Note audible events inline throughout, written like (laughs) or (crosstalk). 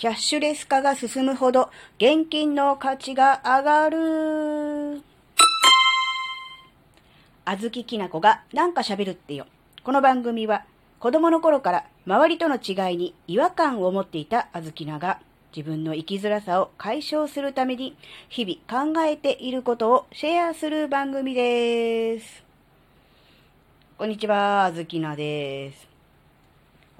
キャッシュレス化が進むほど現金の価値が上がる。あずききなこがなんか喋るってよ。この番組は子供の頃から周りとの違いに違和感を持っていたあずきなが自分の生きづらさを解消するために日々考えていることをシェアする番組です。こんにちは、あずきなです。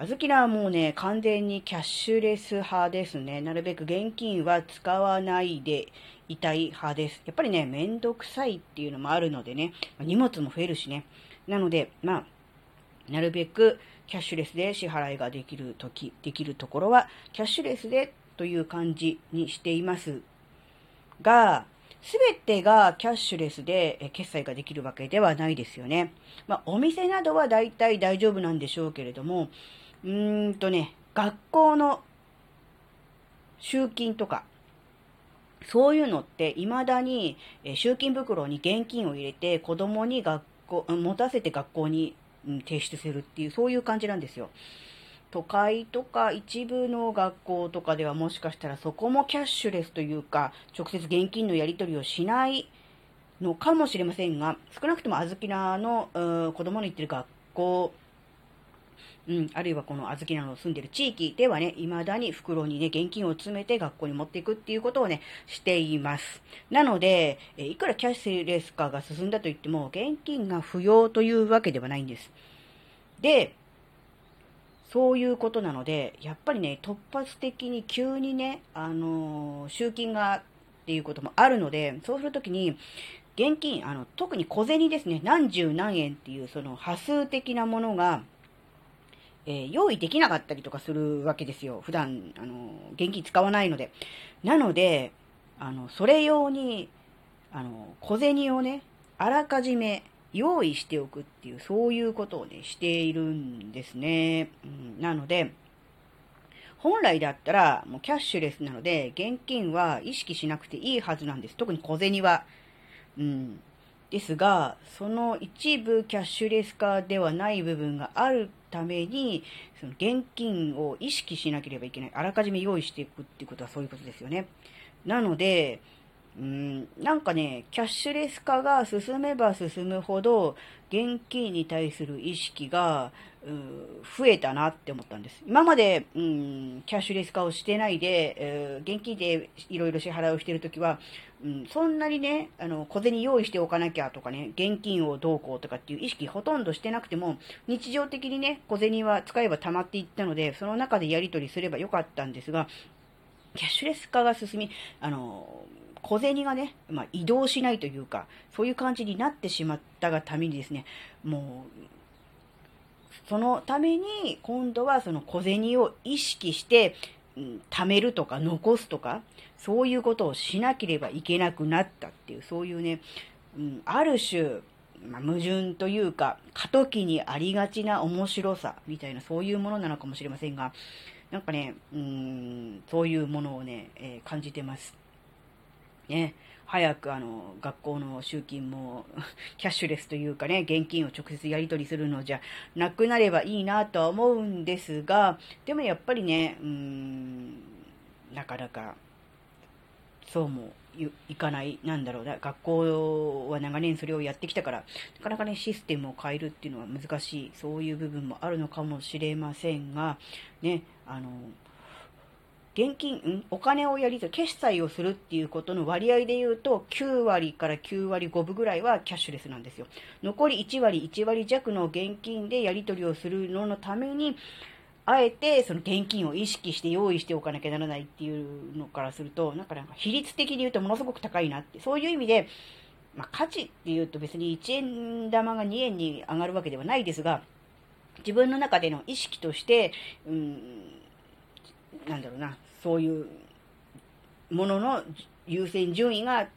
あずきなはもうね、完全にキャッシュレス派ですね。なるべく現金は使わないでいたい派です。やっぱりね、めんどくさいっていうのもあるのでね、荷物も増えるしね。なので、まあ、なるべくキャッシュレスで支払いができるとき、できるところは、キャッシュレスでという感じにしていますが、すべてがキャッシュレスで決済ができるわけではないですよね。まあ、お店などは大体大丈夫なんでしょうけれども、うーんとね、学校の集金とか、そういうのって未だにえ集金袋に現金を入れて子供に学校、持たせて学校にうん提出するっていう、そういう感じなんですよ。都会とか一部の学校とかではもしかしたらそこもキャッシュレスというか、直接現金のやり取りをしないのかもしれませんが、少なくともあずきなの子供の行ってる学校うん、あるいはこの小豆など住んでる地域ではね、未だに袋にね、現金を詰めて学校に持っていくっていうことをね、しています。なので、えいくらキャッシュレス化が進んだと言っても、現金が不要というわけではないんです。で、そういうことなので、やっぱりね、突発的に急にね、あのー、集金がっていうこともあるので、そうするときに、現金、あの、特に小銭ですね、何十何円っていう、その、波数的なものが、えー、用意できなかったりとかするわけですよ。普段、あの、現金使わないので。なので、あの、それ用に、あの、小銭をね、あらかじめ用意しておくっていう、そういうことをね、しているんですね。うん、なので、本来だったら、もうキャッシュレスなので、現金は意識しなくていいはずなんです。特に小銭は。うん。ですが、その一部キャッシュレス化ではない部分があるために、その現金を意識しなければいけない。あらかじめ用意していくっていうことはそういうことですよね。なので、うん、なんかね、キャッシュレス化が進めば進むほど、現金に対する意識が、うん、増えたなって思ったんです。今まで、うん、キャッシュレス化をしてないで、現金でいろいろ支払いをしているときは、うん、そんなにね、あの、小銭用意しておかなきゃとかね、現金をどうこうとかっていう意識ほとんどしてなくても、日常的にね、小銭は使えば溜まっていったので、その中でやり取りすればよかったんですが、キャッシュレス化が進み、あの、小銭がね、まあ、移動しないというか、そういう感じになってしまったがためにですね、もう、そのために、今度はその小銭を意識して、うん、貯めるとか残すとか、そういうことをしなければいけなくなったっていう、そういうね、ある種、まあ、矛盾というか、過渡期にありがちな面白さみたいな、そういうものなのかもしれませんが、なんかね、うん、そういうものをね、えー、感じてます。ね、早くあの、学校の集金も (laughs) キャッシュレスというかね、現金を直接やり取りするのじゃなくなればいいなとは思うんですが、でもやっぱりね、うん、なかなか、そうもいかない、なんだろうな、学校は長年それをやってきたから、なかなかね、システムを変えるっていうのは難しい、そういう部分もあるのかもしれませんが、ね、あの、現金、んお金をやりと、決済をするっていうことの割合で言うと、9割から9割5分ぐらいはキャッシュレスなんですよ。残り1割、1割弱の現金でやり取りをするののために、あえてその現金を意識して用意しておかなきゃならないっていうのからすると、なんかなんか比率的に言うとものすごく高いなって、そういう意味で、まあ、価値っていうと別に1円玉が2円に上がるわけではないですが、自分の中での意識として、うん、なんだろうな、そういうものの優先順位が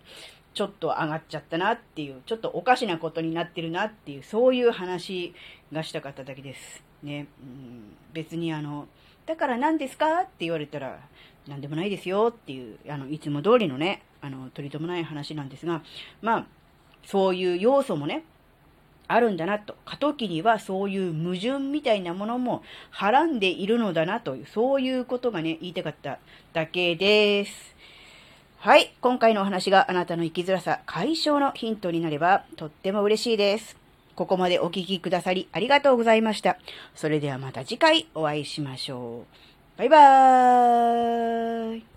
ちょっと上がっちゃったなっていう、ちょっとおかしなことになってるなっていう、そういう話がしたかっただけです。ね、うん、別にあの、だから何ですか？って言われたら、何でもないですよっていう、あの、いつも通りのね、あの、取り留めない話なんですが、まあ、そういう要素もね、あるんだなと。過渡期にはそういう矛盾みたいなものもはらんでいるのだなという、そういうことがね、言いたかっただけです。はい。今回のお話があなたの生きづらさ解消のヒントになればとっても嬉しいです。ここまでお聴きくださりありがとうございました。それではまた次回お会いしましょう。バイバーイ。